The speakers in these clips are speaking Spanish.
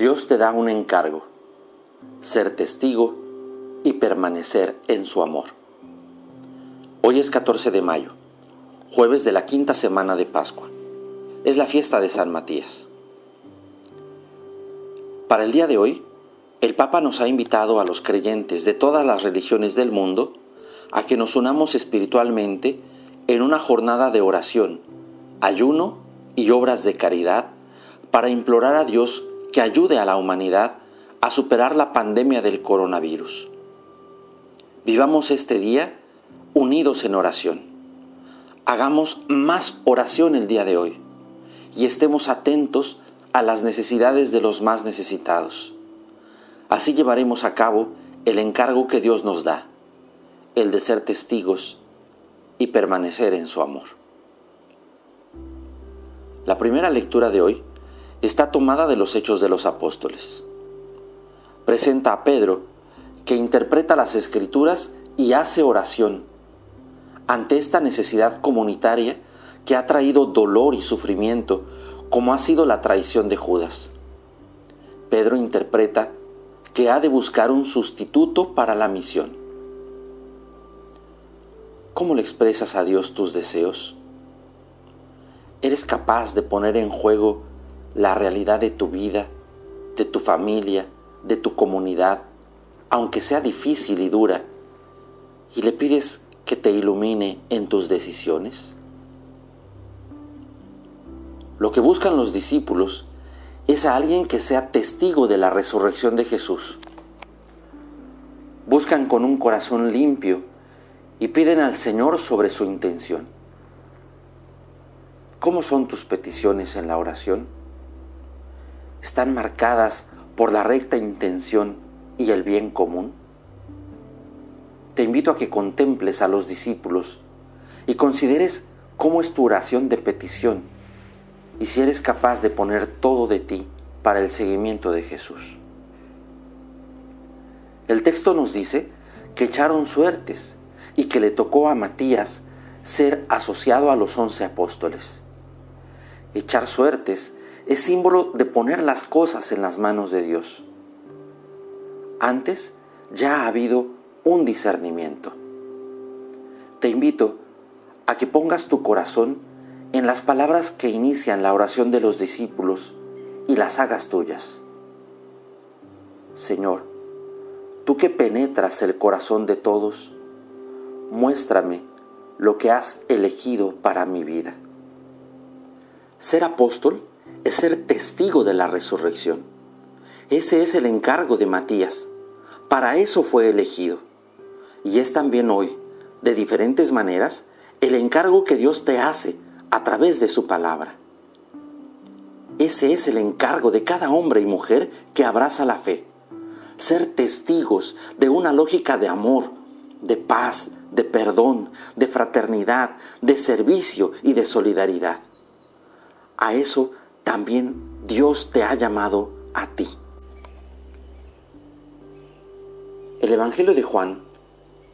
Dios te da un encargo, ser testigo y permanecer en su amor. Hoy es 14 de mayo, jueves de la quinta semana de Pascua. Es la fiesta de San Matías. Para el día de hoy, el Papa nos ha invitado a los creyentes de todas las religiones del mundo a que nos unamos espiritualmente en una jornada de oración, ayuno y obras de caridad para implorar a Dios que ayude a la humanidad a superar la pandemia del coronavirus. Vivamos este día unidos en oración. Hagamos más oración el día de hoy y estemos atentos a las necesidades de los más necesitados. Así llevaremos a cabo el encargo que Dios nos da, el de ser testigos y permanecer en su amor. La primera lectura de hoy está tomada de los Hechos de los Apóstoles. Presenta a Pedro, que interpreta las escrituras y hace oración ante esta necesidad comunitaria que ha traído dolor y sufrimiento, como ha sido la traición de Judas. Pedro interpreta que ha de buscar un sustituto para la misión. ¿Cómo le expresas a Dios tus deseos? ¿Eres capaz de poner en juego la realidad de tu vida, de tu familia, de tu comunidad, aunque sea difícil y dura, y le pides que te ilumine en tus decisiones? Lo que buscan los discípulos es a alguien que sea testigo de la resurrección de Jesús. Buscan con un corazón limpio y piden al Señor sobre su intención. ¿Cómo son tus peticiones en la oración? Están marcadas por la recta intención y el bien común? Te invito a que contemples a los discípulos y consideres cómo es tu oración de petición y si eres capaz de poner todo de ti para el seguimiento de Jesús. El texto nos dice que echaron suertes y que le tocó a Matías ser asociado a los once apóstoles. Echar suertes es símbolo de poner las cosas en las manos de Dios. Antes ya ha habido un discernimiento. Te invito a que pongas tu corazón en las palabras que inician la oración de los discípulos y las hagas tuyas. Señor, tú que penetras el corazón de todos, muéstrame lo que has elegido para mi vida. Ser apóstol ser testigo de la resurrección. Ese es el encargo de Matías. Para eso fue elegido. Y es también hoy, de diferentes maneras, el encargo que Dios te hace a través de su palabra. Ese es el encargo de cada hombre y mujer que abraza la fe. Ser testigos de una lógica de amor, de paz, de perdón, de fraternidad, de servicio y de solidaridad. A eso también Dios te ha llamado a ti. El Evangelio de Juan,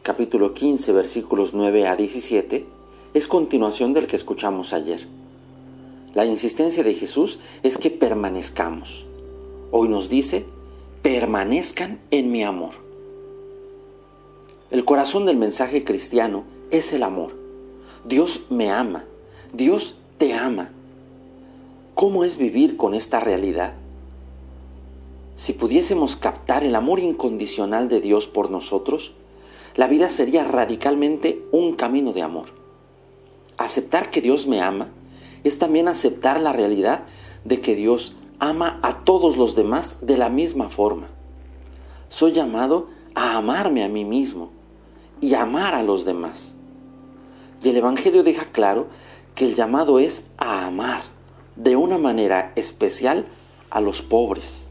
capítulo 15, versículos 9 a 17, es continuación del que escuchamos ayer. La insistencia de Jesús es que permanezcamos. Hoy nos dice, permanezcan en mi amor. El corazón del mensaje cristiano es el amor. Dios me ama, Dios te ama ¿Cómo es vivir con esta realidad? Si pudiésemos captar el amor incondicional de Dios por nosotros, la vida sería radicalmente un camino de amor. Aceptar que Dios me ama es también aceptar la realidad de que Dios ama a todos los demás de la misma forma. Soy llamado a amarme a mí mismo y amar a los demás. Y el Evangelio deja claro que el llamado es a amar de una manera especial a los pobres,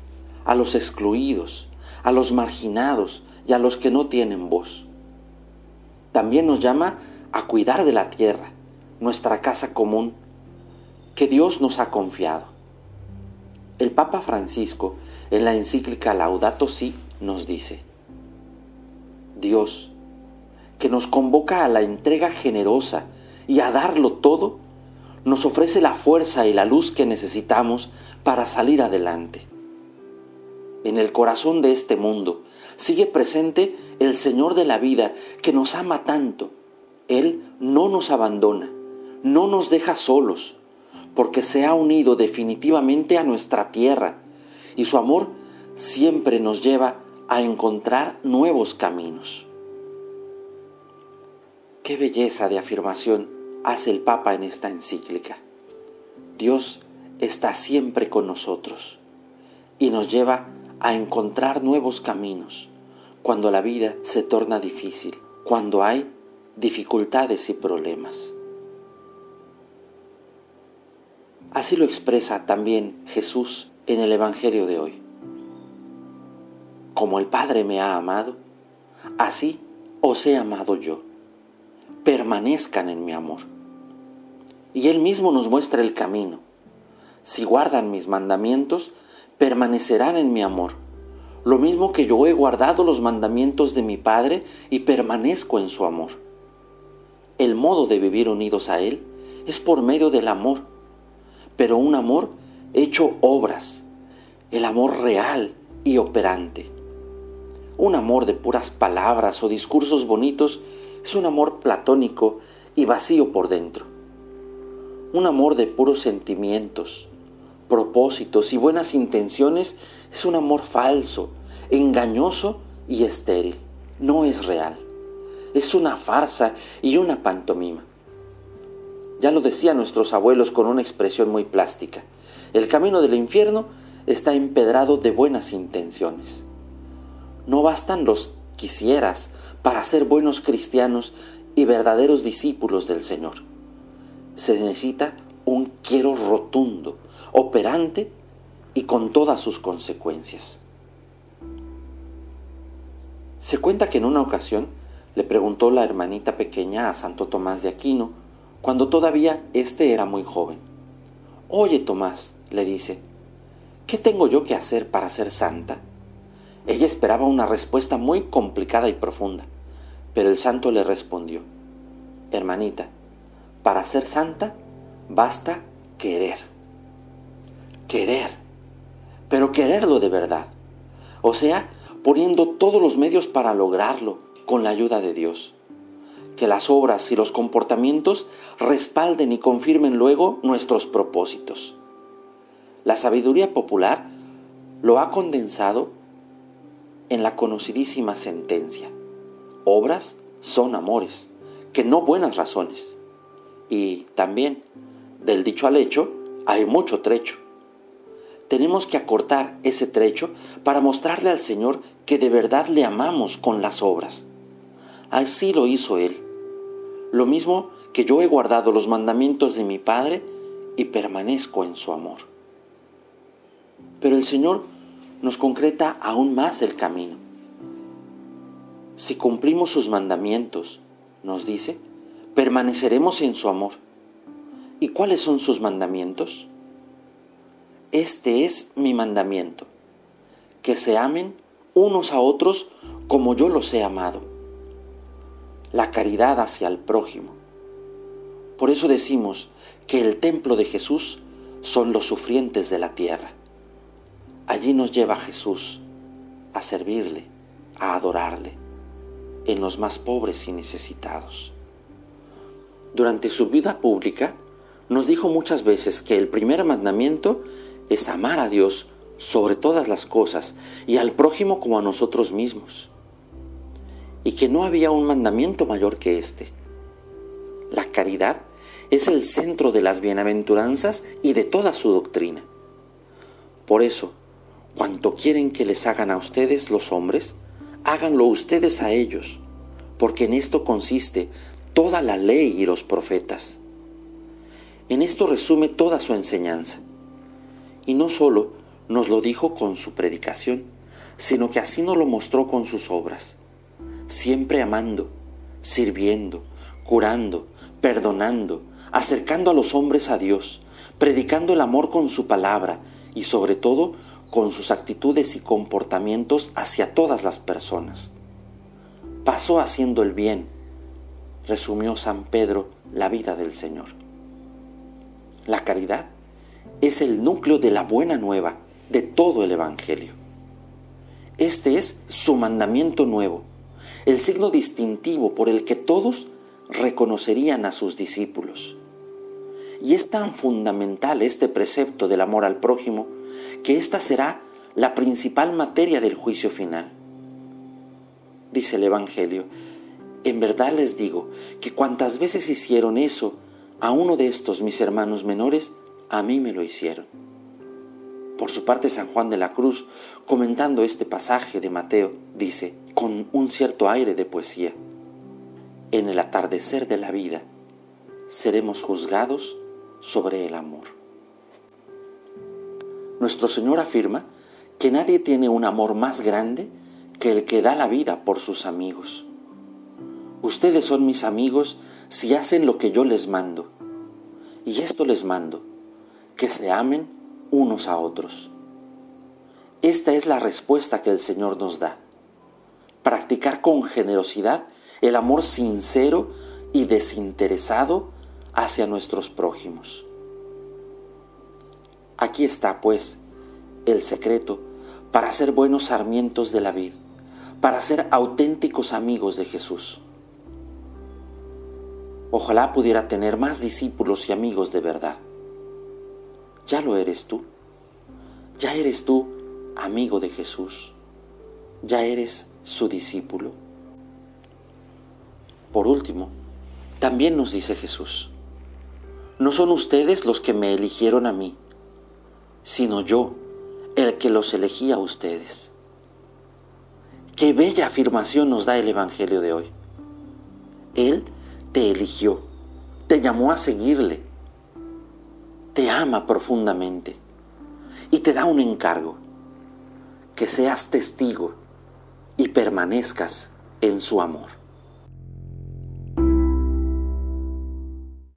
a los excluidos, a los marginados y a los que no tienen voz. También nos llama a cuidar de la tierra, nuestra casa común, que Dios nos ha confiado. El Papa Francisco, en la encíclica Laudato Si, nos dice, Dios, que nos convoca a la entrega generosa y a darlo todo, nos ofrece la fuerza y la luz que necesitamos para salir adelante. en el corazón de este mundo, sigue presente el Señor de la vida que nos ama tanto. Él no nos abandona, no nos deja solos, porque se ha unido definitivamente a nuestra tierra y su amor siempre nos lleva a encontrar nuevos caminos. Qué belleza de afirmación hace el Papa en esta encíclica. Dios está siempre con nosotros y nos lleva a encontrar nuevos caminos cuando la vida se torna difícil, cuando hay dificultades y problemas. Así lo expresa también Jesús en el Evangelio de hoy. Como el Padre me ha amado, así os he amado yo. Permanezcan en mi amor. Y Él mismo nos muestra el camino. Si guardan mis mandamientos, permanecerán en mi amor. Lo mismo que yo he guardado los mandamientos de mi Padre y permanezco en su amor. El modo de vivir unidos a Él es por medio del amor, pero un amor hecho obras, el amor real y operante. Un amor de puras palabras o discursos bonitos es un amor platónico y vacío por dentro. Un amor de puros sentimientos, propósitos y buenas intenciones es un amor falso, engañoso y estéril. No es real. Es una farsa y una pantomima. Ya lo decían nuestros abuelos con una expresión muy plástica. El camino del infierno está empedrado de buenas intenciones. No bastan los quisieras para ser buenos cristianos y verdaderos discípulos del Señor. Se necesita un quiero rotundo, operante y con todas sus consecuencias. Se cuenta que en una ocasión le preguntó la hermanita pequeña a Santo Tomás de Aquino, cuando todavía éste era muy joven. Oye, Tomás, le dice, ¿qué tengo yo que hacer para ser santa? Ella esperaba una respuesta muy complicada y profunda, pero el santo le respondió, Hermanita, para ser santa basta querer. Querer, pero quererlo de verdad. O sea, poniendo todos los medios para lograrlo con la ayuda de Dios. Que las obras y los comportamientos respalden y confirmen luego nuestros propósitos. La sabiduría popular lo ha condensado en la conocidísima sentencia. Obras son amores, que no buenas razones. Y también, del dicho al hecho, hay mucho trecho. Tenemos que acortar ese trecho para mostrarle al Señor que de verdad le amamos con las obras. Así lo hizo Él. Lo mismo que yo he guardado los mandamientos de mi Padre y permanezco en su amor. Pero el Señor nos concreta aún más el camino. Si cumplimos sus mandamientos, nos dice, permaneceremos en su amor. ¿Y cuáles son sus mandamientos? Este es mi mandamiento, que se amen unos a otros como yo los he amado. La caridad hacia el prójimo. Por eso decimos que el templo de Jesús son los sufrientes de la tierra. Allí nos lleva Jesús a servirle, a adorarle, en los más pobres y necesitados. Durante su vida pública, nos dijo muchas veces que el primer mandamiento es amar a Dios sobre todas las cosas y al prójimo como a nosotros mismos. Y que no había un mandamiento mayor que este. La caridad es el centro de las bienaventuranzas y de toda su doctrina. Por eso, Cuanto quieren que les hagan a ustedes los hombres, háganlo ustedes a ellos, porque en esto consiste toda la ley y los profetas. En esto resume toda su enseñanza. Y no solo nos lo dijo con su predicación, sino que así nos lo mostró con sus obras, siempre amando, sirviendo, curando, perdonando, acercando a los hombres a Dios, predicando el amor con su palabra y sobre todo con sus actitudes y comportamientos hacia todas las personas. Pasó haciendo el bien, resumió San Pedro la vida del Señor. La caridad es el núcleo de la buena nueva de todo el Evangelio. Este es su mandamiento nuevo, el signo distintivo por el que todos reconocerían a sus discípulos. Y es tan fundamental este precepto del amor al prójimo que esta será la principal materia del juicio final. Dice el Evangelio, en verdad les digo que cuantas veces hicieron eso a uno de estos mis hermanos menores, a mí me lo hicieron. Por su parte, San Juan de la Cruz, comentando este pasaje de Mateo, dice, con un cierto aire de poesía, en el atardecer de la vida seremos juzgados sobre el amor. Nuestro Señor afirma que nadie tiene un amor más grande que el que da la vida por sus amigos. Ustedes son mis amigos si hacen lo que yo les mando. Y esto les mando, que se amen unos a otros. Esta es la respuesta que el Señor nos da. Practicar con generosidad el amor sincero y desinteresado hacia nuestros prójimos. Aquí está, pues, el secreto para ser buenos sarmientos de la vid, para ser auténticos amigos de Jesús. Ojalá pudiera tener más discípulos y amigos de verdad. Ya lo eres tú. Ya eres tú amigo de Jesús. Ya eres su discípulo. Por último, también nos dice Jesús, no son ustedes los que me eligieron a mí, sino yo el que los elegí a ustedes. Qué bella afirmación nos da el Evangelio de hoy. Él te eligió, te llamó a seguirle, te ama profundamente y te da un encargo, que seas testigo y permanezcas en su amor.